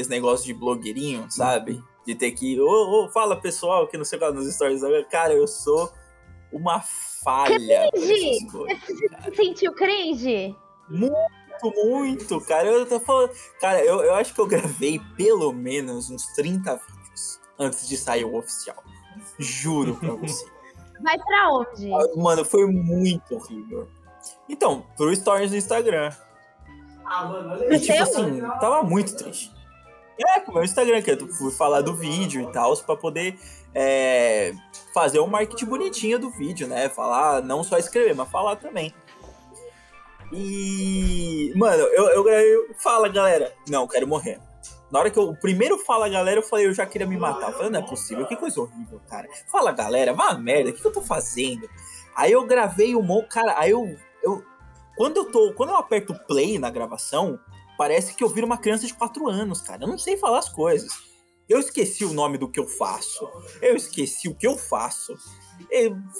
aqueles negócios de blogueirinho, sabe? De ter que. Ô, ô, fala pessoal, que não sei qual nos stories. Cara, eu sou uma falha. Cringe! Você sentiu cringe? Muito, muito, cara. Eu tô falando. Cara, eu, eu acho que eu gravei pelo menos uns 30 vídeos antes de sair o oficial. Juro pra você. Vai pra onde? Mano, foi muito horrível. Então, pro stories do Instagram. Ah, mano, olha E tipo assim, tava muito triste. É, com o meu Instagram, que eu fui falar do vídeo e tal, pra poder é, fazer um marketing bonitinho do vídeo, né? Falar, não só escrever, mas falar também. E. Mano, eu, eu. Fala, galera. Não, quero morrer. Na hora que eu. O primeiro fala, galera, eu falei, eu já queria me matar. Eu falei, não é possível, que coisa horrível, cara. Fala, galera, vá merda, o que, que eu tô fazendo? Aí eu gravei o mon. Cara, aí eu, eu. Quando eu tô. Quando eu aperto play na gravação, parece que eu viro uma criança de 4 anos, cara. Eu não sei falar as coisas. Eu esqueci o nome do que eu faço. Eu esqueci o que eu faço.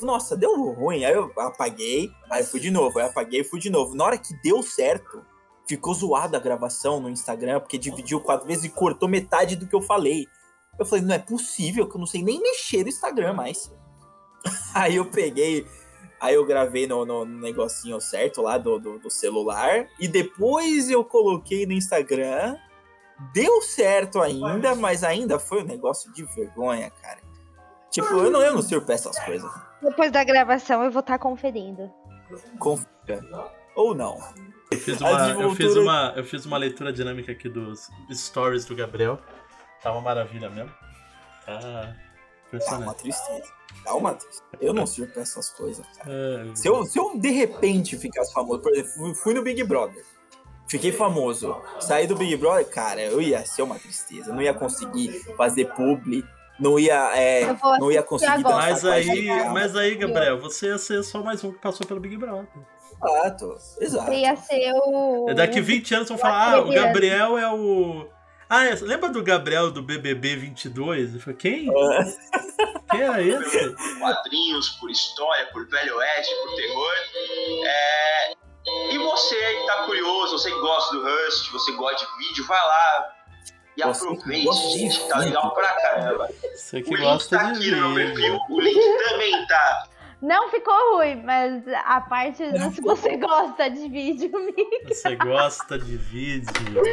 Nossa, deu ruim. Aí eu apaguei, aí fui de novo. Aí apaguei e fui de novo. Na hora que deu certo, ficou zoada a gravação no Instagram, porque dividiu quatro vezes e cortou metade do que eu falei. Eu falei, não é possível que eu não sei nem mexer no Instagram mais. Aí eu peguei, aí eu gravei no, no negocinho certo lá do, do, do celular, e depois eu coloquei no Instagram. Deu certo ainda, mas ainda foi um negócio de vergonha, cara. Tipo, eu não, eu não sirvo pra essas coisas. Depois da gravação eu vou estar conferindo. Confia. Ou não. Eu fiz, uma, eu, fiz uma, eu fiz uma leitura dinâmica aqui dos stories do Gabriel. Tá uma maravilha mesmo. Tá Dá uma tristeza. Dá uma tristeza. Eu não sirvo pra essas coisas. cara. É, Se eu, se eu de repente ficasse famoso, por exemplo, fui- no Big Brother, fiquei famoso, saí do Big Brother, cara, eu ia ser uma tristeza. Eu não ia conseguir fazer publi, não ia, é, não ia conseguir dançar Mas aí, mas aí, Gabriel, você ia ser só mais um que passou pelo Big Brother. Exato, exato. Você ia ser o. Daqui 20 anos vão falar, ah, o Gabriel é o. Ah, é, lembra do Gabriel do BBB 22? Eu falei, quem? Quem era esse? quadrinhos, por história, por velho oeste, por terror. É, E você que tá curioso, você que gosta do Rust, você gosta de vídeo, vai lá e aproveite, gente, tá legal pra caramba. Você O que link gosta tá de aqui no meu vídeo. perfil, o link também tá. Não ficou ruim, mas a parte Não se você gosta de vídeo, Você gosta de vídeo.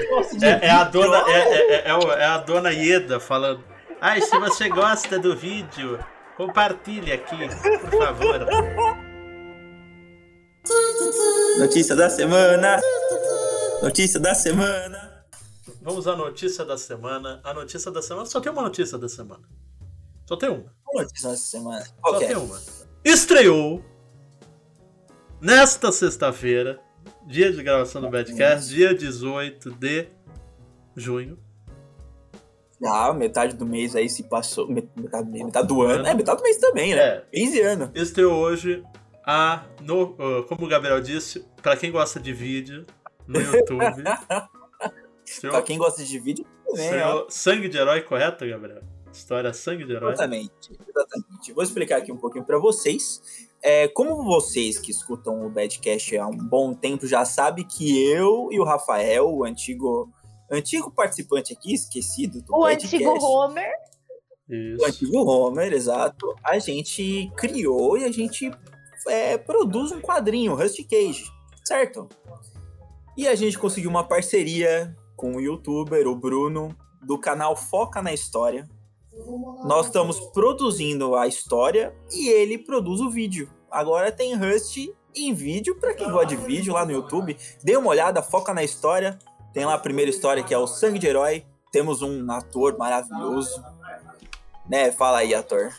Gosto de É, é a vídeo. dona, é, é- é- é é a dona Ieda falando. Ai, se você gosta do vídeo, compartilhe aqui, por favor. Notícia da semana. Notícia da semana. Vamos à notícia da semana. A notícia da semana só tem uma notícia da semana. Só tem uma. Qual notícia da semana? Qual Só é? tem uma. Estreou nesta sexta-feira, dia de gravação do Badcast, dia 18 de junho. Ah, metade do mês aí se passou. met- Metade metade do ano. É, metade do mês também, né? É, Mês e ano. estreou hoje a. No, ah, como o Gabriel disse, pra quem gosta de vídeo, no YouTube. Pra estreou, quem gosta de vídeo, também, Sangue de Herói, correto, Gabriel? História Sangue de Herói. Exatamente, exatamente. Vou explicar aqui um pouquinho pra vocês. É, como vocês que escutam o Badcast há um bom tempo já sabem que eu e o Rafael, o antigo, antigo participante aqui, esquecido do o Badcast, antigo Homer. o Isso. antigo Homer, exato, a gente criou e a gente é, produz um quadrinho, Rusty Cage, certo? E a gente conseguiu uma parceria com o youtuber, o Bruno, do canal Foca na História. Nós estamos produzindo a história e ele produz o vídeo. Agora tem Rust em vídeo, pra quem gosta de vídeo lá no YouTube, dê uma olhada, foca na história. Tem lá a primeira história que é o Sangue de Herói. Temos um ator maravilhoso. Né? Fala aí, ator.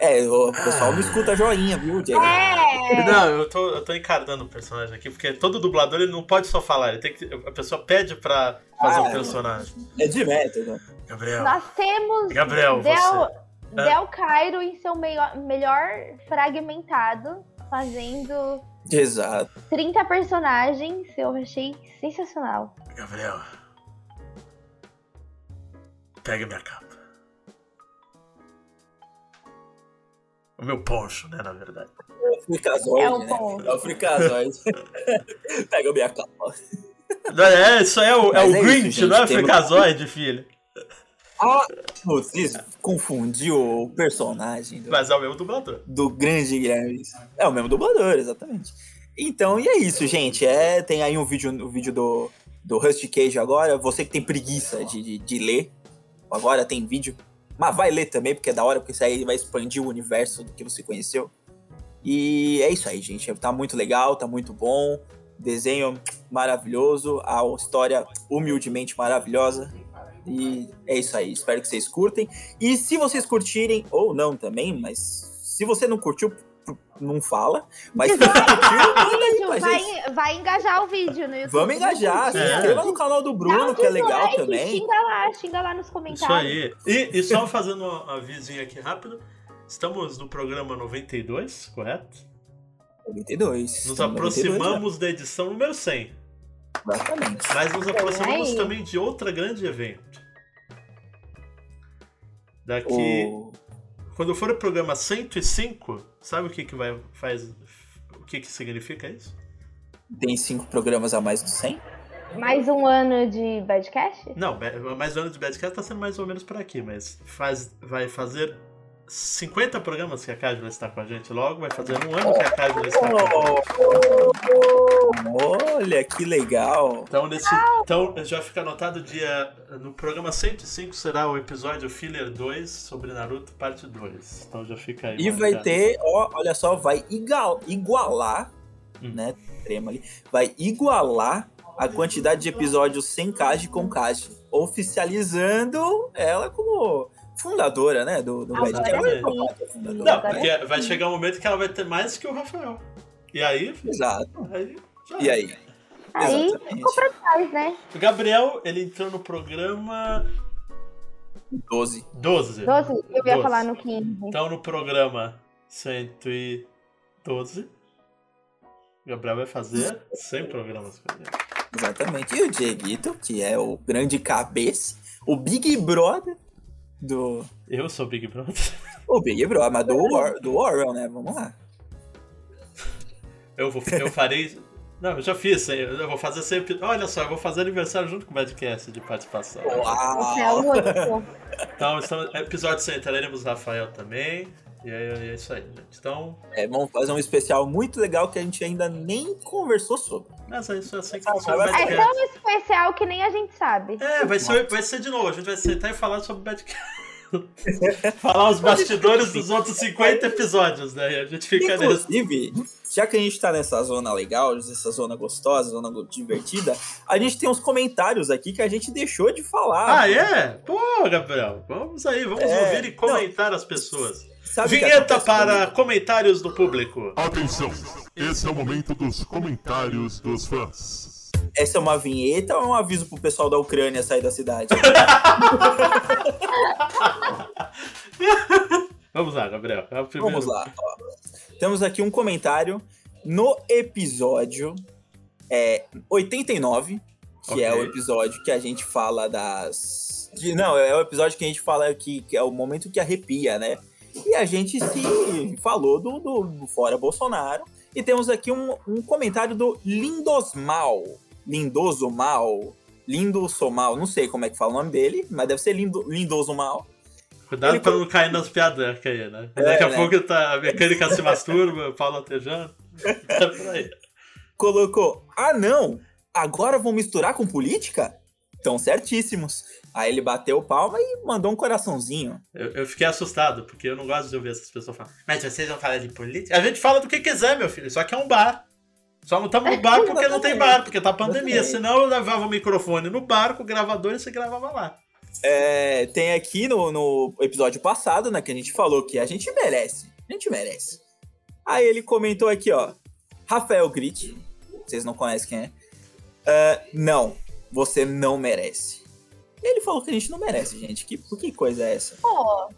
É, o pessoal não escuta joinha, viu, Diego? É! Não, eu tô, eu tô encarnando o personagem aqui, porque todo dublador ele não pode só falar, ele tem que, a pessoa pede pra fazer Ah, um personagem. É de método. Gabriel. Nós temos Gabriel, Del, você. Del Cairo em seu melhor, melhor fragmentado, fazendo Exato. 30 personagens. Eu achei sensacional. Gabriel. Pega minha capa. O meu poncho, né, na verdade. É o fricazoide, É o né? ponto. É o fricazoide. Pega a minha capa. É, isso é o, é Mas o é Grinch, isso, gente, não é o temos- Freakazoid, filho. Ah, vocês confundiu o personagem do, Mas é o mesmo dublador. do grande Guilherme. É o mesmo dublador, exatamente. Então, e é isso, gente. É, tem aí um vídeo, um vídeo do, do Rusty Cage agora. Você que tem preguiça de, de, de ler, agora tem vídeo. Mas vai ler também, porque é da hora, porque isso aí vai expandir o universo do que você conheceu. E é isso aí, gente. Tá muito legal, tá muito bom. Desenho maravilhoso, a história humildemente maravilhosa. E é isso aí. Espero que vocês curtem. E se vocês curtirem, ou não também, mas se você não curtiu, não fala. Mas se você curtiu, manda aí pra vai, gente. vai engajar o vídeo no YouTube. Vamos engajar. Se É. inscreva no canal do Bruno, um que é legal dislike, também. Xinga lá, xinga lá nos Isso comentários. aí. E, e só fazendo um avisinho aqui rápido. Estamos no programa 92, correto? 92. Nos Estamos no 92, aproximamos da edição número 100. Exatamente. Mas nos aproximamos também de outra grande evento. Daqui. O... Quando for o programa 105, sabe o que que vai faz o que que significa isso? Tem cinco programas a mais do 100? Mais um ano de Badcast? Não, mais um ano de Badcast tá sendo mais ou menos por aqui, mas faz, vai fazer 50 programas que a Cájula está com a gente logo, vai fazer um ano que a Cájula está com a gente. Olha, que legal. Então, nesse, então já fica anotado dia. No programa 105 será o episódio Filler 2 sobre Naruto, parte 2. Então já fica aí. E vai ter, ó, olha só, vai igal- igualar, Hum. né? Trema ali. Vai igualar a quantidade de episódios sem Kaji com Kaji. Oficializando ela como fundadora, né? Do, do Agora Badcast. Ela é sim. capaz de ser fundadora. Não, porque vai chegar um momento que ela vai ter mais que o Rafael. E aí. Exato. aí E aí? Aí Exatamente. ficou pra trás, né? O Gabriel, ele entrou no programa 12. 12. 12, eu ia 12. falar no 15. Então no programa 112, o Gabriel vai fazer 100 programas com ele. Exatamente. E o Dieguito, que é o grande cabeça, o Big Brother do. Eu sou Big Brother. O Big Brother, mas do, Or, do Orwell, né? Vamos lá. Eu, vou, eu farei. Não, eu já fiz, eu vou fazer sempre. Olha só, eu vou fazer aniversário junto com o Badcast de participação. Uau! É. Então, estamos, episódio 100, teremos o Rafael também. E é, é isso aí, gente. Então, É, vamos fazer um especial muito legal que a gente ainda nem conversou sobre. mas é isso, é assim que Ah, É tão especial que nem a gente sabe. É, vai ser, vai ser de novo. A gente vai sentar e falar sobre o Badcast. falar os bastidores dos outros 50 episódios, né? E a gente fica nesse. Inclusive, já que a gente tá nessa zona legal, nessa zona gostosa, zona divertida, a gente tem uns comentários aqui que a gente deixou de falar. Ah, é? Pô, Gabriel, vamos aí, vamos É, ouvir e comentar as pessoas. Sabe Vinheta para comigo? comentários do público. Atenção, esse é o momento dos comentários dos fãs. Essa é uma vinheta ou é um aviso pro pessoal da Ucrânia sair da cidade? Vamos lá, Gabriel. É o primeiro. Vamos lá. ó. Temos aqui um comentário no episódio é, 89, que Ok. é o episódio que a gente fala das. de- não, é o episódio que a gente fala que, que é o momento que arrepia, né? E a gente se falou do, do, do Fora Bolsonaro. E temos aqui um, um comentário do Lindosmal. Lindoso Mal. Lindo Somal. Não sei como é que fala o nome dele, mas deve ser Lindo, Lindoso Mal. Cuidado Ele pra não cair nas piadas aí, né? É, Daqui a né? pouco tá, a mecânica se masturba, o Paulo atejando. Tá por aí. colocou: Ah, não, agora vão misturar com política? Tão certíssimos. Aí ele bateu palma e mandou um coraçãozinho. Eu, eu fiquei assustado, porque eu não gosto de ouvir essas pessoas falando. Mas vocês vão falar de política? A gente fala do que quiser, meu filho. Só que é um bar. Só não estamos no bar porque não tem bar, porque tá pandemia. Exatamente. Senão eu levava o microfone no bar com o gravador e você gravava lá. É, tem aqui no, no episódio passado, né, que a gente falou que a gente merece. A gente merece. Aí ele comentou aqui, ó. Rafael Grit, vocês não conhecem quem é. Ah, não, você não merece. Ele falou que a gente não merece, gente. Que, por que coisa é essa? Pô,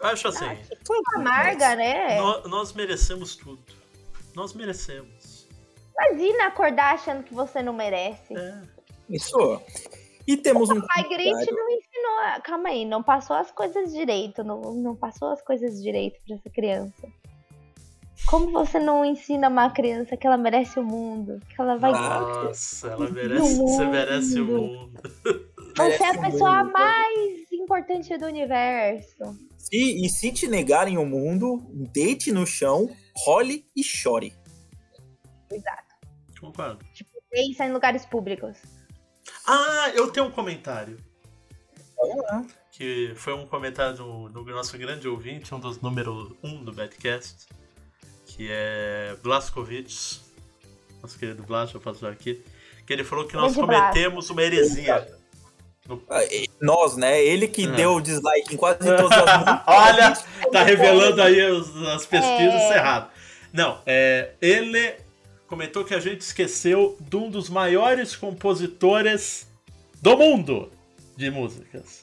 Eu acho assim. Claro que amarga, né? nó- nós merecemos tudo. Nós merecemos. Imagina acordar achando que você não merece. É. Isso. E temos um. Pai Grit não ensinou. Calma aí, não passou as coisas direito. Não, não passou as coisas direito pra essa criança. Como você não ensina uma criança que ela merece o mundo? Que ela vai. Nossa, ela merece, você merece o mundo. Você é a pessoa mais importante do universo. E, e se te negarem o mundo, deite no chão, role e chore. Exato. Concordo. Pensa em lugares públicos. Ah, eu tenho um comentário. Que foi um comentário do, do nosso grande ouvinte, um dos número um do Badcast, que é Blaskovich, nosso querido Blas, eu passo aqui, que ele falou que nós cometemos uma heresia. Ah, Nós, né? Ele que É. deu dislike em quase todas as músicas. Olha, tá revelando aí as pesquisas É. errado. Não, é, ele comentou que a gente esqueceu de um dos maiores compositores do mundo de músicas.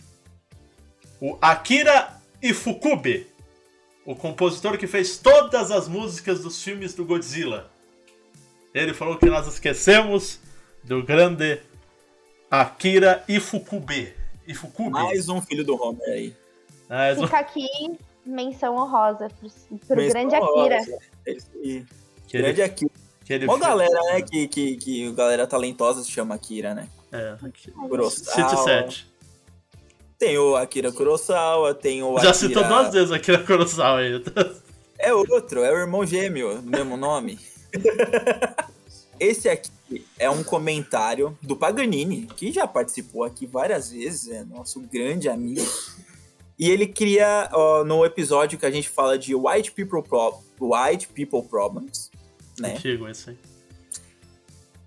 O Akira Ifukube. O compositor que fez todas as músicas dos filmes do Godzilla. Ele falou que nós esquecemos do grande Akira Ifukube. Ifukube. Mais um filho do Homer aí. Mais um- Fica aqui menção honrosa pro, pro Menção grande Akira. honrosa. Que ele- Grande Akira. que ele Uma galera, né? Que, que, que galera talentosa se chama Akira, né? É. Kurosawa. City 7. Tem o Akira Kurosawa, tem o Já Akira... citou duas vezes aqui na Kurosawa aí. É outro, é o irmão gêmeo, mesmo nome. Esse aqui é um comentário do Paganini, que já participou aqui várias vezes, é nosso grande amigo. E ele queria, ó, no episódio que a gente fala de White People, Pro- White People Problems, né? Antigo esse aí.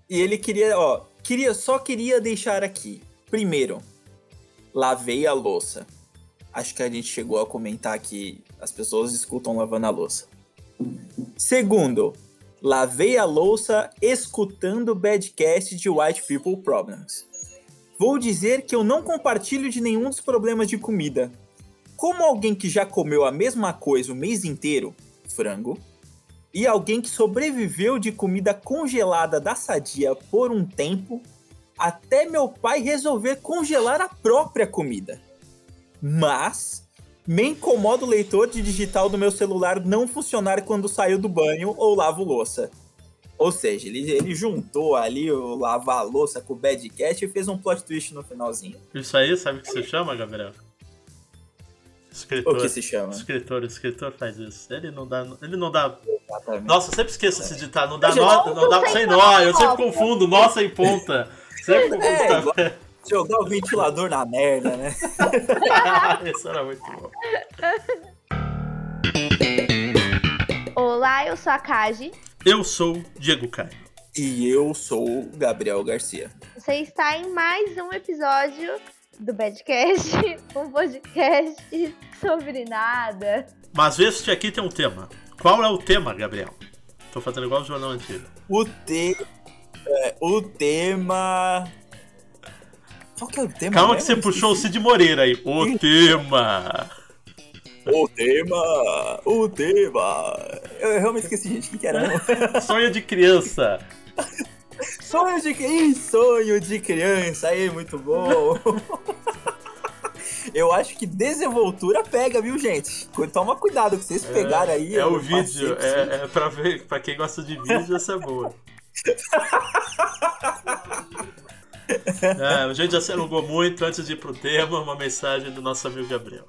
E ele queria, ó, queria, só queria deixar aqui. Primeiro, lavei a louça. Acho que a gente chegou a comentar que as pessoas escutam lavando a louça. Segundo, lavei a louça escutando o badcast de White People Problems. Vou dizer que eu não compartilho de nenhum dos problemas de comida. Como alguém que já comeu a mesma coisa o mês inteiro, frango, e alguém que sobreviveu de comida congelada da Sadia por um tempo, até meu pai resolver congelar a própria comida. Mas me incomoda o leitor de digital do meu celular não funcionar quando saio do banho ou lavo louça. Ou seja, ele, ele juntou ali o lavar a louça com o Badcast e fez um plot twist no finalzinho. Isso aí, sabe o que se chama, Gabriel? O Escritor. que se chama? Escritor, escritor faz isso. Ele não dá. Ele não dá. Exatamente. Nossa, eu sempre esqueço esse ditado. Não dá já- não dá sem nó. Eu sempre confundo nossa em ponta. Sempre É, confundo. igual- Jogar o ventilador na merda, né? Isso era muito bom. Olá, eu sou a Kaji. Eu sou Diego Caio. E eu sou o Gabriel Garcia. Você está em mais um episódio do Badcast, um podcast sobre nada. Mas este aqui tem um tema. Qual é o tema, Gabriel? Tô fazendo igual o jornal antigo. O, te... é, o tema. Qual que é o tema? Calma que você puxou o Cid Moreira aí. O tema. O tema! O tema! Eu realmente esqueci, gente. O que, que era? Sonho de criança. sonho de Ih, sonho de criança! Aí, muito bom! Eu acho que desenvoltura pega, viu, gente? Toma cuidado que vocês pegaram aí. É o vídeo. É, é pra ver. Pra quem gosta de vídeo, essa é boa. É, a gente já se alongou muito antes de ir pro tema, uma mensagem do nosso amigo Gabriel.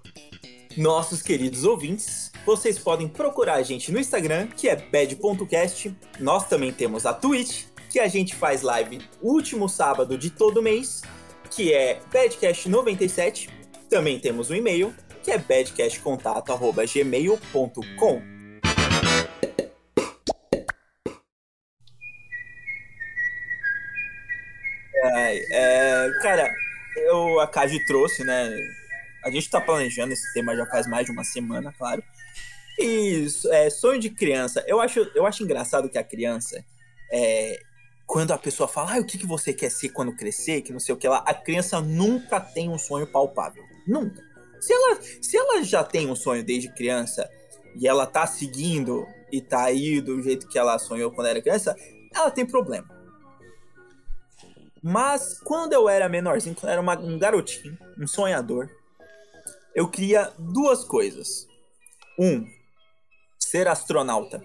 nossos queridos ouvintes, vocês podem procurar a gente no Instagram, que é bad.cast. Nós também temos a Twitch, que a gente faz live último sábado de todo mês, que é badcast97. Também temos o e-mail, que é badcastcontato.gmail.com. cara, eu, a Kaji trouxe, né? A gente tá planejando esse tema já faz mais de uma semana, claro. E é, sonho de criança. Eu acho, eu acho engraçado que a criança, é, quando a pessoa fala, ah, o que, que você quer ser quando crescer, que não sei o que lá, a criança nunca tem um sonho palpável. Nunca. Se ela, se ela já tem um sonho desde criança e ela tá seguindo e tá aí do jeito que ela sonhou quando era criança, ela tem problema. Mas quando eu era menorzinho, quando eu era uma- um garotinho, um sonhador, eu queria duas coisas. Um, ser astronauta.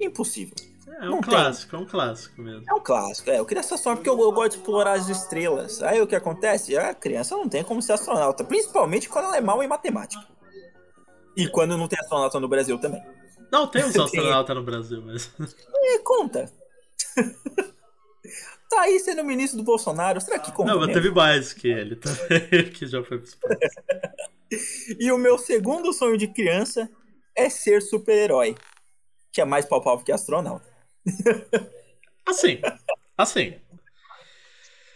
Impossível. É um Não tem. clássico, é um clássico mesmo. É um clássico, é. Eu queria ser astronauta porque eu, eu gosto de explorar as estrelas. Aí o que acontece? A criança não tem como ser astronauta, principalmente quando ela é mal em matemática. E quando não tem astronauta no Brasil também. Não, tem uns Tem. astronautas no Brasil, mas. E conta. tá aí sendo ministro do Bolsonaro, será que conta? Não, mas teve mais que ele também, que já foi pro espaço. E o meu segundo sonho de criança é ser super-herói. Que é mais palpável que astronauta. Assim, assim.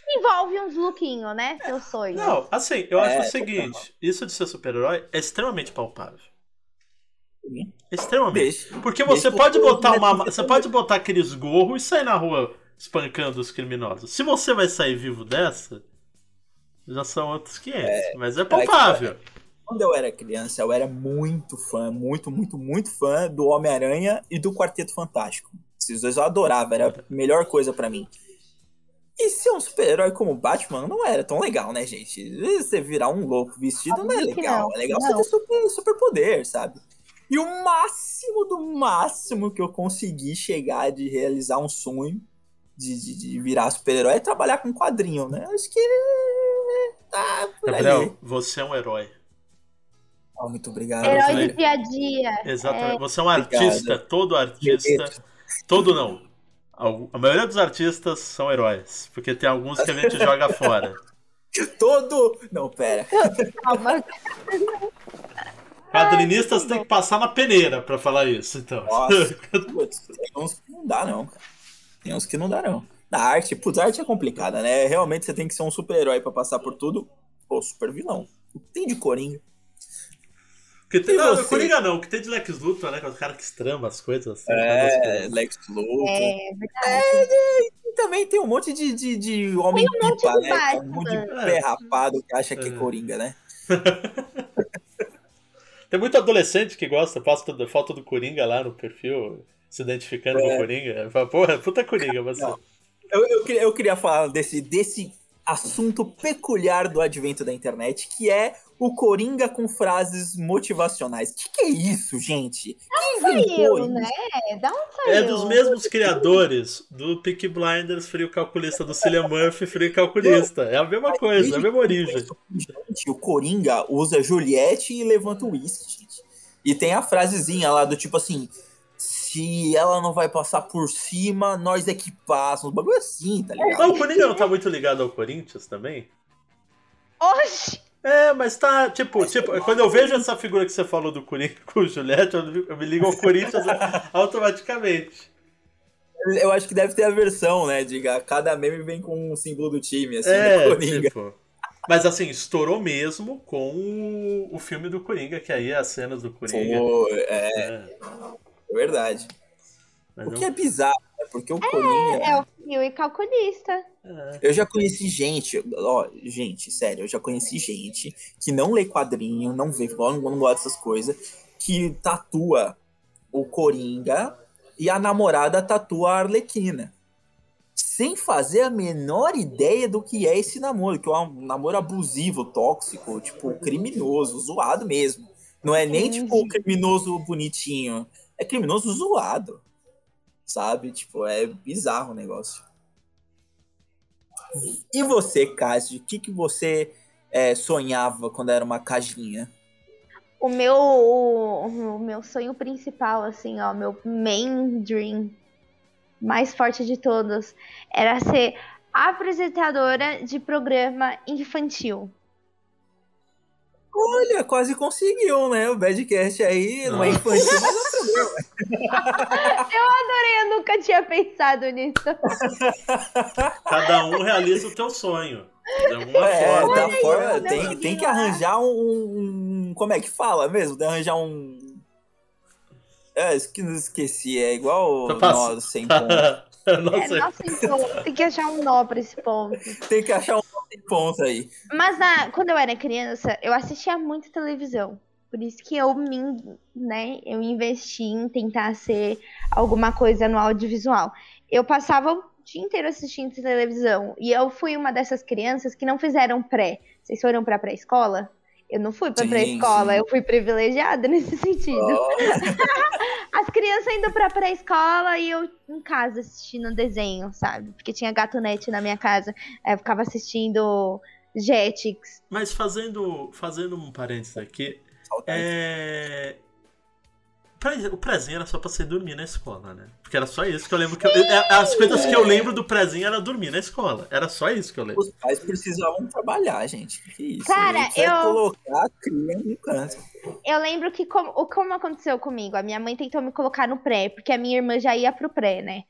Envolve uns lookinhos, né? Seu sonho. Não, assim, eu É, acho o seguinte: isso de ser super-herói é extremamente palpável. Extremamente. Deixa. Porque você pode botar uma. Deixa eu- Você pode botar aqueles gorros e sair na rua espancando os criminosos. Se você vai sair vivo dessa, já são outros 500. mas é palpável. Quando eu era criança, eu era muito fã, muito, muito, muito fã do Homem-Aranha e do Quarteto Fantástico. Esses dois eu adorava, era a melhor coisa pra mim. E ser um super-herói como o Batman não era tão legal, né, gente? Você virar um louco vestido não é legal. não, É legal não. você ter super, superpoder, sabe? E o máximo do máximo que eu consegui chegar de realizar um sonho de, de, de virar super-herói é trabalhar com quadrinho, né? Acho que. Tá por ali. Gabriel, você é um herói. Ah, muito obrigado. Herói do dia a dia. Exatamente. Você é um Obrigado. artista, todo artista. Todo não. A maioria dos artistas são heróis. Porque tem alguns que a gente joga fora. Todo. Não, pera. Calma. Quadrinistas têm que passar na peneira pra falar isso, então. Nossa. Putz, tem não dá, não, cara. Tem uns que não dá, não. Na arte, putz, a arte é complicada, né? Realmente você tem que ser um super-herói pra passar por tudo. Pô, super vilão. O que tem de Coringa? Que tem, não, você? Coringa não, que tem de Lex Luthor, né? Que é o cara que estramba as coisas assim. É. Lex Luthor. É verdade. E também tem um monte de, de, de homem Tem um monte pipa, de né? Um monte de É. pé rapado que acha que é É. Coringa, né? Tem muito adolescente que gosta, posta do- foto do Coringa lá no perfil, se identificando com o Coringa. Fala, Porra, puta Coringa você. É. Eu, eu, queria- eu queria falar desse, desse assunto peculiar do advento da internet, que é o Coringa com frases motivacionais. Que que é isso, gente? Saiu, isso? né? Da onde saiu? É dos mesmos criadores do Peak Blinders, Frio Calculista, do Cillian Murphy, Frio Calculista. É a mesma coisa, é a mesma origem. Gente, o Coringa usa Juliette e levanta o uísque, gente. E tem a frasezinha lá do tipo assim: se ela não vai passar por cima, nós é que passa. Um bagulho assim, tá ligado? Não, o Coringa não tá muito ligado ao Corinthians também? Oxi! É, mas tá, tipo, tipo, quando eu vejo essa figura que você falou do Coringa com o Juliette, eu, me ligo ao Corinthians automaticamente. Eu acho que deve ter a versão, né? Diga, cada meme vem com um símbolo do time, assim, do É, Coringa. tipo. Mas assim, estourou mesmo com o, o filme do Coringa, que aí é as cenas do Coringa. Pô, é, É, é verdade. mas O que é bizarro, né? Porque o Coringa. É o fio e calculista. é. Eu já conheci gente, ó, gente, sério, eu já conheci gente que não lê quadrinho, não vê, não, não gosta dessas coisas, que tatua o Coringa e a namorada tatua a Arlequina. Sem fazer a menor ideia do que é esse namoro, que é um namoro abusivo, tóxico, tipo, criminoso, zoado mesmo. Não é nem, tipo, criminoso bonitinho. É criminoso zoado. Sabe? Tipo, é bizarro o negócio. E você, Cássio, o que, que você é, sonhava quando era uma cajinha? O meu, o, o meu sonho principal, assim, ó, meu main dream, mais forte de todos, era ser apresentadora de programa infantil. Olha, quase conseguiu, né? O Badcast aí não é infantil, mas é um programa. Eu nunca tinha pensado nisso. Cada um realiza o teu sonho. De alguma É, forma. da forma, aí, tem, tem que arranjar um, um- Como é que fala mesmo? Tem que arranjar um. É, isso que não esqueci. É igual Tá nós sem ponto. É, Nossa, nossa, então, tem que achar um nó pra esse ponto. Tem que achar um sem ponto aí. Mas na- quando eu era criança, eu assistia muito televisão. Por isso que eu me, né, eu investi em tentar ser alguma coisa no audiovisual. Eu passava o dia inteiro assistindo televisão e eu fui uma dessas crianças que não fizeram pré. Vocês foram pra pré-escola? Eu não fui pra Sim, pré-escola, sim. eu fui privilegiada nesse sentido. Ó, As crianças indo pra pré-escola e eu em casa assistindo desenho, sabe? Porque tinha gatonete na minha casa. Aí eu ficava assistindo Jetix. Mas fazendo, fazendo um parênteses aqui, é... O prezinho era só pra você dormir na escola, né? Porque era só isso que eu lembro que eu... é, As coisas que eu lembro do prezinho era dormir na escola. Era só isso que eu lembro. Os pais precisavam trabalhar, gente. Que isso? Cara, eu- colocar a cria no canto. Eu lembro que como, o- como aconteceu comigo, a minha mãe tentou me colocar no pré, porque a minha irmã já ia pro pré, né?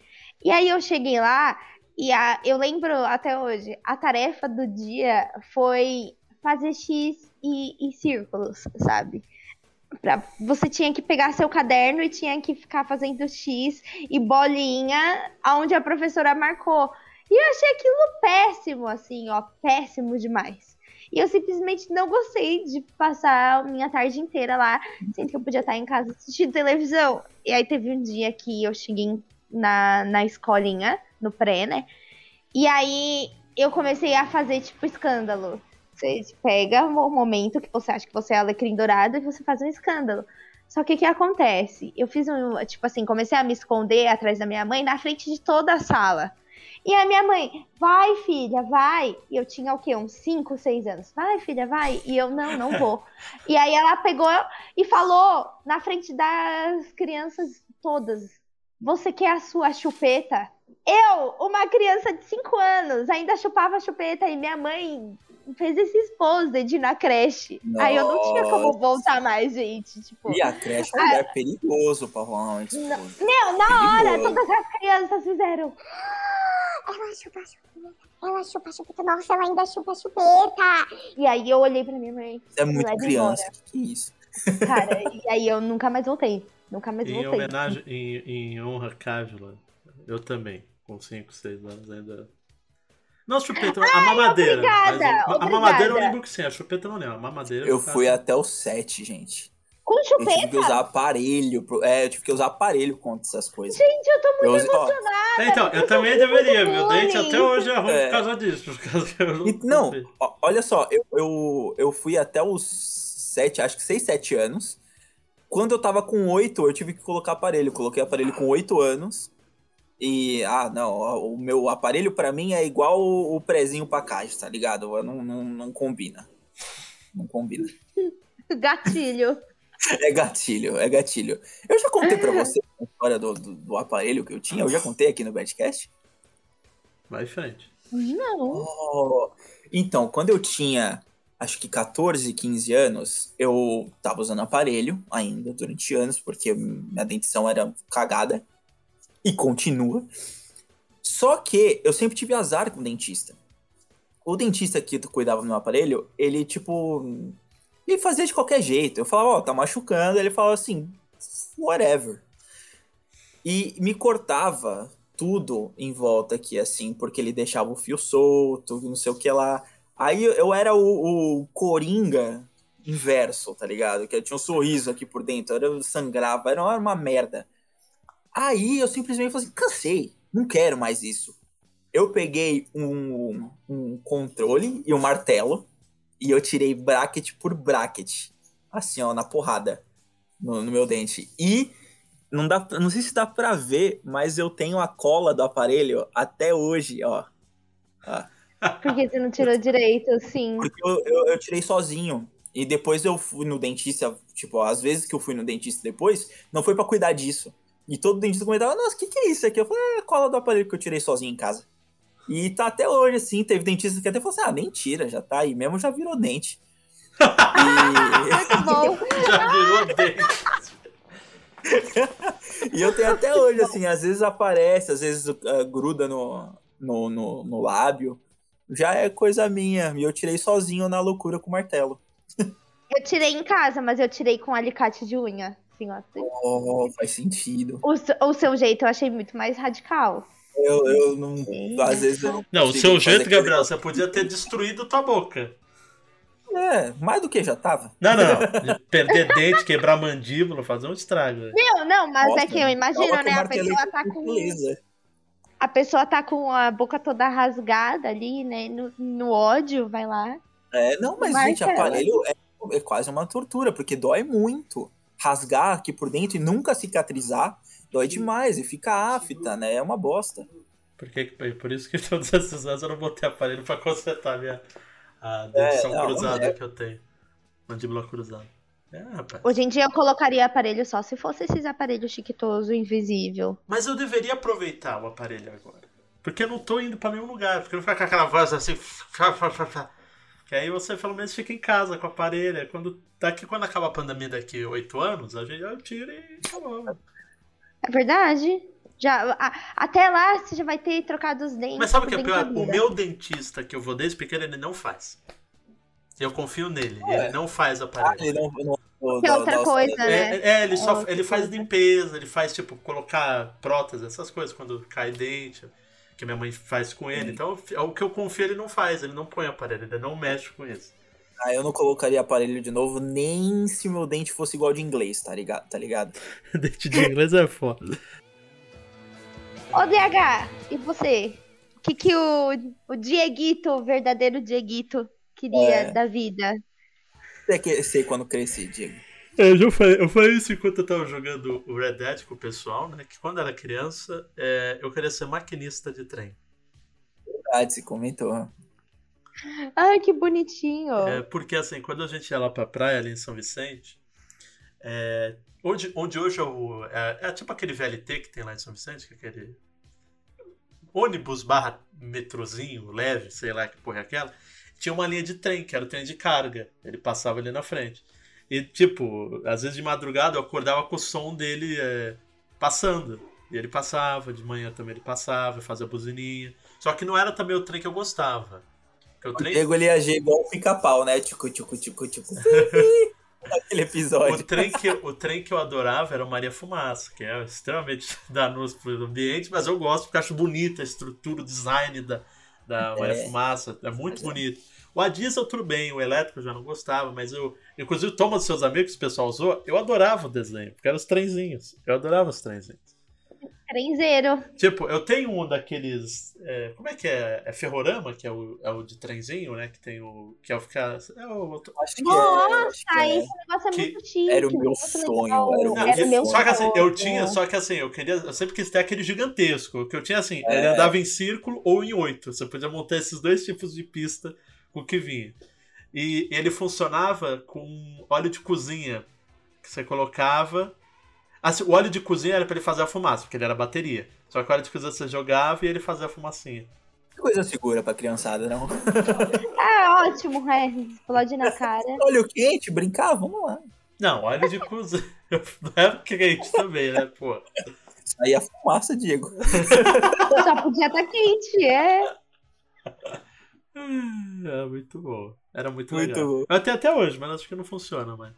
E aí eu cheguei lá e a, eu lembro até hoje, a tarefa do dia foi fazer X e, e círculos, sabe? Pra, você tinha que pegar seu caderno e tinha que ficar fazendo X e bolinha aonde a professora marcou. E eu achei aquilo péssimo, assim, ó, péssimo demais. E eu simplesmente não gostei de passar a minha tarde inteira lá, sendo que eu podia estar em casa assistindo televisão. E aí teve um dia que eu cheguei na, na escolinha, no pré, né? E aí eu comecei a fazer, tipo, escândalo. Você pega o momento que você acha que você é alecrim dourado e você faz um escândalo. Só que o que acontece? Eu fiz um, tipo assim, comecei a me esconder atrás da minha mãe na frente de toda a sala. E a minha mãe, vai filha, vai. E eu tinha o quê? Uns 5, 6 anos. Vai filha, vai. E eu, não, não vou. e aí ela pegou e falou na frente das crianças todas: Você quer a sua chupeta? Eu, uma criança de 5 anos, ainda chupava chupeta e minha mãe fez esse exposed na creche. Aí eu não tinha como Nossa. voltar mais, gente. Tipo, E a creche é um lugar perigoso pra rolar um expose. meu, na hora, Perigoso. todas as crianças fizeram. Ela chupa chupeta. Ela chupa chupeta. Nossa, ela ainda chupa chupeta. E aí eu olhei pra minha mãe, Você é muito Leva criança. Que que é isso? cara, e aí eu nunca mais voltei. Nunca mais Em voltei. homenagem, em, em honra a Cájula, eu também, com 5, 6 anos ainda. Não, chupeta, a mamadeira. obrigada, mas a- a obrigada. mamadeira eu lembro que sim, a chupeta eu não lembro. A mamadeira Eu fui até os 7, gente. Com Eu tive que chupeta? usar aparelho. pro- É, eu tive que usar aparelho contra essas coisas. Gente, eu tô muito Eu, emocionada. É, então, eu eu também deveria. Meu dente até hoje é ruim É. por causa disso. Por causa que eu Não, sei. ó, olha só, eu, eu, eu fui até os 7, acho que 6, 7 anos. Quando eu tava com 8, eu tive que colocar aparelho. Coloquei aparelho com 8 anos. E, ah, não, o meu aparelho pra mim é igual o, o prezinho pra caixa, tá ligado? Não, não, não combina. Não combina. Gatilho. É gatilho, é gatilho. Eu já contei pra você a história do, do, do aparelho que eu tinha? Eu já contei aqui no Badcast? Frente. Não. Oh, Então, quando eu tinha acho que 14, 15 anos, eu tava usando aparelho ainda durante anos, porque minha dentição era cagada. E continua. Só que eu sempre tive azar com o dentista. O dentista que cuidava do meu aparelho, ele tipo. Ele fazia de qualquer jeito. Eu falava, ó, tá machucando. Ele falava assim, whatever. E me cortava tudo em volta aqui, assim, porque ele deixava o fio solto, não sei o que lá. Aí eu era o, o Coringa inverso, tá ligado? Que eu tinha um sorriso aqui por dentro, eu sangrava, era uma merda. Aí eu simplesmente falei assim, cansei, não quero mais isso. Eu peguei um, um controle e um martelo e eu tirei bracket por bracket, assim, ó, na porrada, no, no meu dente. E não, dá, não sei se dá pra ver, mas eu tenho a cola do aparelho até hoje, ó. Por que você não tirou direito, assim? Porque eu, eu, eu tirei sozinho. E depois eu fui no dentista, tipo, às vezes que eu fui no dentista depois, não foi pra cuidar disso. E todo dentista comentava, nossa, o que, que é isso aqui? Eu falei, é a cola do aparelho que eu tirei sozinho em casa. E tá até hoje, assim, teve dentista que até falou assim, ah, nem tira, já tá aí mesmo, já virou dente. E, bom. Já virou dente. e eu tenho até hoje, assim, às vezes aparece, às vezes uh, gruda no, no, no, no lábio. Já é coisa minha. E eu tirei sozinho na loucura com o martelo. Eu tirei em casa, mas eu tirei com alicate de unha. Assim, ó. Oh, faz sentido. O, s- o seu jeito eu achei muito mais radical. Eu, eu não. Às vezes eu não. Não, o seu jeito, Gabriel, você podia ter destruído tua boca. É, mais do que já tava. Não, não. Perder dente, quebrar mandíbula, fazer um estrago. Meu, não, mas Nossa, é que eu imagino, né? eu A pessoa tá com. Beleza. A pessoa tá com a boca toda rasgada ali, né? No, no ódio, vai lá. É, não, mas, gente, Martelo. aparelho é é quase uma tortura, porque dói muito. Rasgar aqui por dentro e nunca cicatrizar, dói demais e fica afta, né? É uma bosta. Porque, por isso que todos esses anos eu não botei aparelho pra consertar minha, a dentição É, não, cruzada é. que eu tenho. Mandíbula cruzada. É, rapaz. Hoje em dia eu colocaria aparelho só se fosse esses aparelhos chiquitoso, invisível. Mas eu deveria aproveitar o aparelho agora. Porque eu não tô indo pra nenhum lugar. Porque eu não ficar com aquela voz assim. Que aí você pelo menos fica em casa com o aparelho. Aí Quando, daqui, quando acaba a pandemia daqui oito anos, a gente eu tiro e acabou. É verdade. Já, a- até lá você já vai ter trocado os dentes. Mas sabe o que é pior? O meu dentista que eu vou desde pequeno, ele não faz. Eu confio nele. Ué. Ele não faz Ah, aparelho. ele não, não, não Que é outra coisa, salário. né? É, é, ele, só, outra ele faz limpeza, ele faz, tipo, colocar prótese, essas coisas, quando cai dente, que minha mãe faz com ele. Então, o que eu confio, ele não faz, ele não põe aparelho, ele não mexe com isso. Ah, eu não colocaria aparelho de novo, nem se meu dente fosse igual de inglês, tá ligado? Tá ligado? Dente de inglês é foda. Ô, DH, e você? O que, que o, o Dieguito, o verdadeiro Dieguito, queria É. da vida? Até que sei quando cresci, Diego. É, eu, já falei, eu falei isso enquanto eu tava jogando o Red Dead com o pessoal, né? Que quando eu era criança, é, eu queria ser maquinista de trem. Verdade, você comentou. Ai, que bonitinho. É, porque assim, quando a gente ia lá pra praia ali em São Vicente, é, onde, onde hoje é o. É, é tipo aquele VLT que tem lá em São Vicente, que é aquele ônibus barra metrozinho, leve, sei lá que porra é aquela. Tinha uma linha de trem, que era o trem de carga. Ele passava ali na frente. E, tipo, às vezes de madrugada eu acordava com o som dele é, passando. E ele passava, de manhã também ele passava, fazia buzininha. Só que não era também o trem que eu gostava. Porque o O trem Diego ele ia agir igual o pica-pau, né? Tico, tico, tico, tico. Aquele O episódio. trem, que, o trem que eu adorava era o Maria Fumaça, que é extremamente danoso pro ambiente, mas eu gosto porque acho bonita a estrutura, o design da, da Maria É. Fumaça, é muito é. bonito. O a diesel tudo bem, o elétrico eu já não gostava, mas eu, inclusive o Thomas dos seus amigos o pessoal usou, eu adorava o desenho, porque eram os trenzinhos, eu adorava os trenzinhos. Trenzeiro. Tipo, eu tenho um daqueles. é, como é que é? É Ferrorama, que é o, é o de trenzinho, né? Que tem o. Que é o ficar. É o, Acho que Nossa, é, acho que é. esse negócio é Que muito chique. era o meu muito sonho, era o meu Era meu só que assim, eu sonho. tinha, só que assim, eu queria, eu sempre quis ter aquele gigantesco, que eu tinha assim, É. ele andava em círculo ou em oito. Você podia montar esses dois tipos de pista com o que vinha. E ele funcionava com óleo de cozinha que você colocava. Assim, o óleo de cozinha era pra ele fazer a fumaça, porque ele era bateria. Só que o óleo de cozinha você jogava e ele fazia a fumacinha. Que coisa segura pra criançada, não? Ah, ótimo, é. Explode na cara. Olha quente, brincar, vamos lá. Não, óleo de cozinha. Não é quente também, né, pô? Aí a fumaça, Diego. Só podia estar quente, é. Era muito bom. Era muito, Muito legal. bom. Até até hoje, mas acho que não funciona, mais.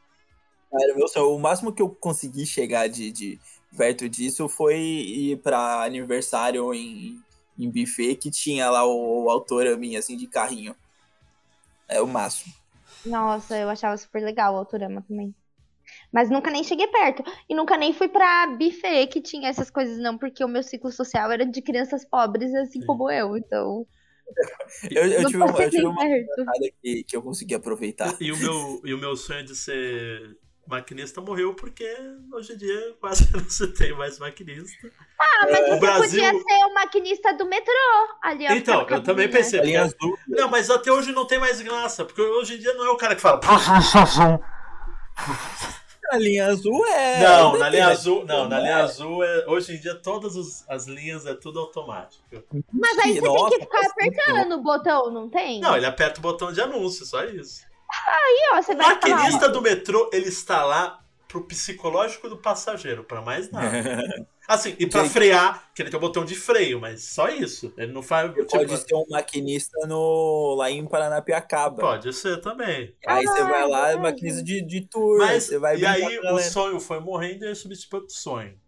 Cara, meu sonho, o máximo que eu consegui chegar de, de perto disso foi ir pra aniversário em, em buffet que tinha lá o, o autor minha, assim, de carrinho. É o máximo. Nossa, eu achava super legal o Autorama também. Mas nunca nem cheguei perto. E nunca nem fui pra buffet que tinha essas coisas, não, porque o meu ciclo social era de crianças pobres, assim Sim. como eu. Então, Eu, eu tive, uma, eu tive uma que, que eu consegui aproveitar. E o, meu, e o meu sonho de ser maquinista morreu porque hoje em dia quase não se tem mais maquinista. Ah, mas É, você o Brasil- podia ser o maquinista do metrô ali. Então, eu também cabine. pensei. Linha azul. Não, mas até hoje não tem mais graça, porque hoje em dia não é o cara que fala. A linha azul é. Não, na linha azul, não, na linha é. azul é, hoje em dia todas os- as linhas é tudo automático. Mas aí você Nossa, tem que ficar apertando o botão, não tem? Não, ele aperta o botão de anúncio, só isso. Aí, ó, você O vai falar. maquinista do metrô, ele está lá pro psicológico do passageiro, pra mais nada. Assim, e pra Gente. frear, que ele tem o botão de freio, mas só isso. Ele não faz. tipo, Pode ser um maquinista no, lá em Paranapiacaba. pode ser também. Aí você vai lá, Ah, é maquinista de, de tour. Mas, você vai e aí o galera. sonho foi morrendo e eu substituí outro sonho.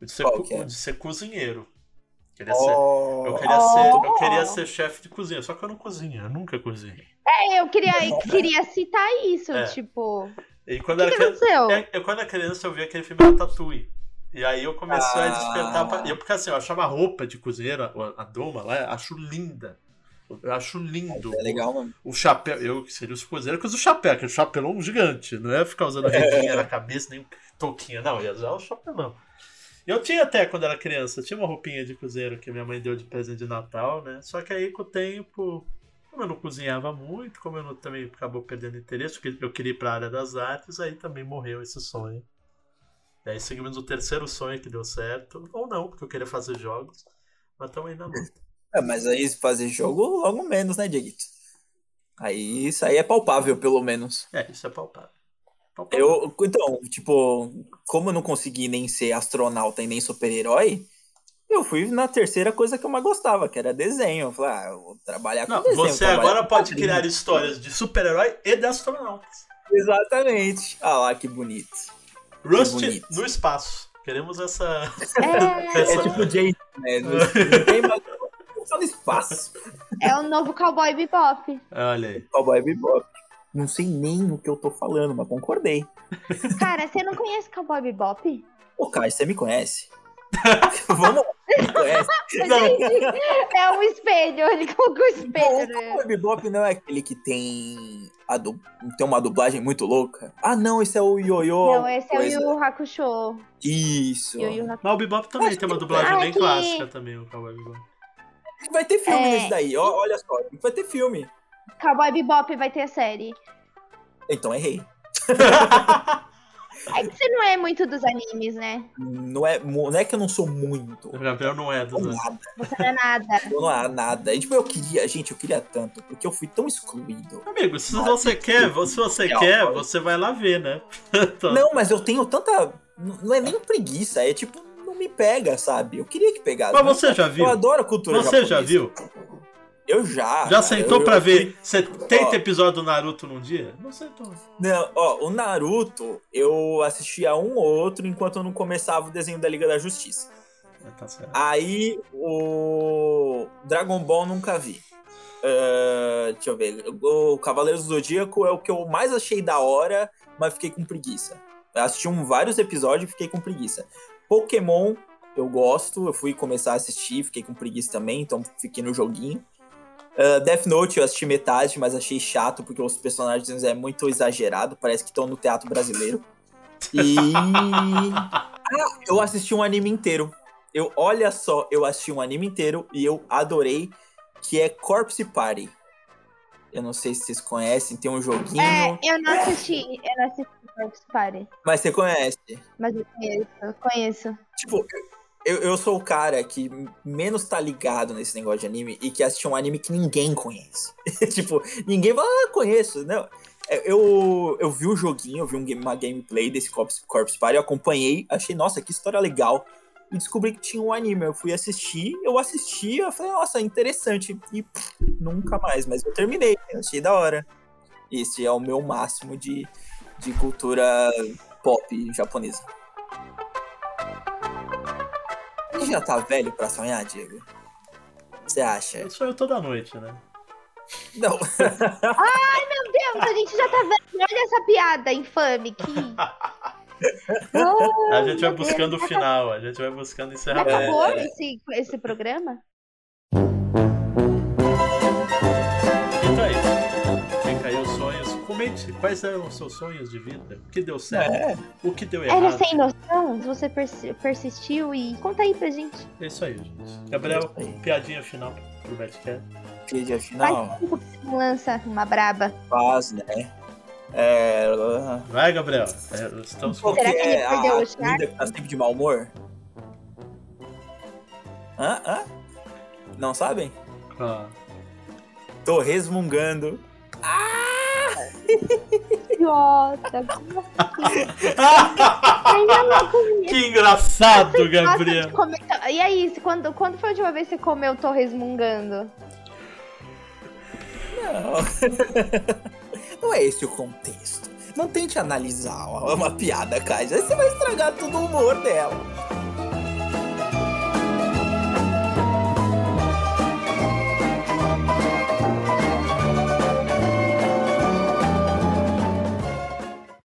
O de ser, é? o de ser cozinheiro. Queria ser, Oh, eu, queria Oh. ser, eu queria ser chefe de cozinha, só que eu não cozinho, eu nunca cozinhei. É, eu queria, eu queria citar isso, É. tipo. E quando que, era que criança, aconteceu? é, eu, quando era criança eu vi aquele filme Ratatouille. E aí eu comecei a Ah. despertar. Pra... Eu, porque assim, eu achava a roupa de cozinheira, a, a doma lá, acho linda. Eu acho lindo. É legal, mano. O chapéu, eu que seria o esposeiro, que usa o chapéu, que é o chapelão gigante. Não é ficar usando redinha na cabeça, nem touquinha, não. Ia usar o chapelão. Eu tinha até quando era criança, tinha uma roupinha de cozinheiro que minha mãe deu de presente de Natal, né? Só que aí com o tempo, como eu não cozinhava muito, como eu não, também acabou perdendo interesse, porque eu queria ir pra área das artes, aí também morreu esse sonho. E aí seguimos o terceiro sonho que deu certo, ou não, porque eu queria fazer jogos, mas estamos aí na luta. É, mas aí fazer jogo logo menos, né, Dieguito? Aí isso aí é palpável, pelo menos. É, isso é palpável. Palpável. Eu, então, tipo, como eu não consegui nem ser astronauta e nem super-herói, eu fui na terceira coisa que eu mais gostava, que era desenho. Eu falei, ah, eu vou trabalhar com Não, desenho. você agora pode quadrinho. criar histórias de super-herói e de astronautas. Exatamente. Ah lá, que bonito. Rust bonito. no espaço. Queremos essa. É, É tipo Jason, né? Não, não tem mais... Só no espaço. é o novo Cowboy Bebop. Olha aí. Cowboy Bebop. Não sei nem o que eu tô falando, mas concordei. Cara, você não conhece Cowboy Bebop? Ô, Caio, você me conhece? Vamos conhece? É um espelho, ele colocou o espelho, O né? Cowboy Bebop não é aquele que tem, a du... tem uma dublagem muito louca? Ah, não, esse é o Yoyo. Não, esse é o coisa. Yu Hakusho. Isso. Yu Yu Hakusho. Mas o Bebop também tem uma dublagem Ah, bem que- clássica também, o Cowboy Bebop. Vai ter filme É. nesse daí, olha só. Vai ter filme. Cowboy Bebop vai ter a série. Então errei. É que você não é muito dos animes, né? Não é, não é que eu não sou muito. O Gabriel não é dos nada. Você não é nada. Eu não é nada. E, tipo, eu queria, gente, eu queria tanto, porque eu fui tão excluído. Amigo, se você quer, se você quer, você vai lá ver, né? Então, Não, mas eu tenho tanta. Não é nem preguiça, é tipo, não me pega, sabe? Eu queria que pegasse. Mas você já Eu viu? adoro a cultura Você já japonesa. viu? Eu já. Já sentou fui- ver 70 Ó. episódios do Naruto num dia? Não sentou. Não, ó, o Naruto, eu assistia um ou outro enquanto eu não começava o desenho da Liga da Justiça. É, Tá certo. Aí o Dragon Ball nunca vi. Ah, deixa eu ver. O Cavaleiros do Zodíaco é o que eu mais achei da hora, mas fiquei com preguiça. Eu assisti um, vários episódios e fiquei com preguiça. Pokémon eu gosto, eu fui começar a assistir, fiquei com preguiça também, então fiquei no joguinho. Ah, Death Note eu assisti metade, mas achei chato porque os personagens é muito exagerado, parece que estão no teatro brasileiro. E ah, eu assisti um anime inteiro. Eu, olha só, eu assisti um anime inteiro e eu adorei, que é Corpse Party. Eu não sei se vocês conhecem, tem um joguinho, É, eu não assisti. Eu não assisti Corpse Party. mas você conhece. Mas eu conheço, eu conheço. Tipo, eu, eu sou o cara que menos tá ligado nesse negócio de anime e que assiste um anime que ninguém conhece. tipo, ninguém fala, ah, conheço. Não. É, Eu, eu vi o joguinho, eu vi um game- uma gameplay desse Corpse, Corpse Party, eu acompanhei, achei, nossa, que história legal. E descobri que tinha um anime. Eu fui assistir, eu assisti, eu falei, nossa, interessante. E pff, nunca mais, mas eu terminei, achei da hora. Esse é o meu máximo de, de cultura pop japonesa. Você já tá velho pra sonhar, Diego? Você acha? Eu sonho toda noite, né? Não. Meu Deus, a gente já tá vendo. Olha essa piada infame que. Oh, A gente vai meu Deus, buscando o final, a gente vai buscando encerramento. acabou É. esse, esse programa? Quais eram os seus sonhos de vida. O que deu certo? É, O que deu Era errado? sem noção? Se você persi- persistiu e conta aí pra gente. É isso aí, gente. Gabriel, É aí. piadinha final pro vídeo Faz final, tempo que você não lança uma braba. faz, né? É. Vai, Gabriel. É, estamos com... Será que ele a perdeu o comida que tá sempre de mau humor? Hã? Hã? Não sabem? Ah. Tô resmungando. Idiota. assim? Ainda não comi. que engraçado, Gabriel. comer- E aí, quando, quando foi a última vez que você comeu tô resmungando? Não. Não é esse o contexto. Não tente analisar uma, uma piada, Kai. Você vai estragar todo o humor dela.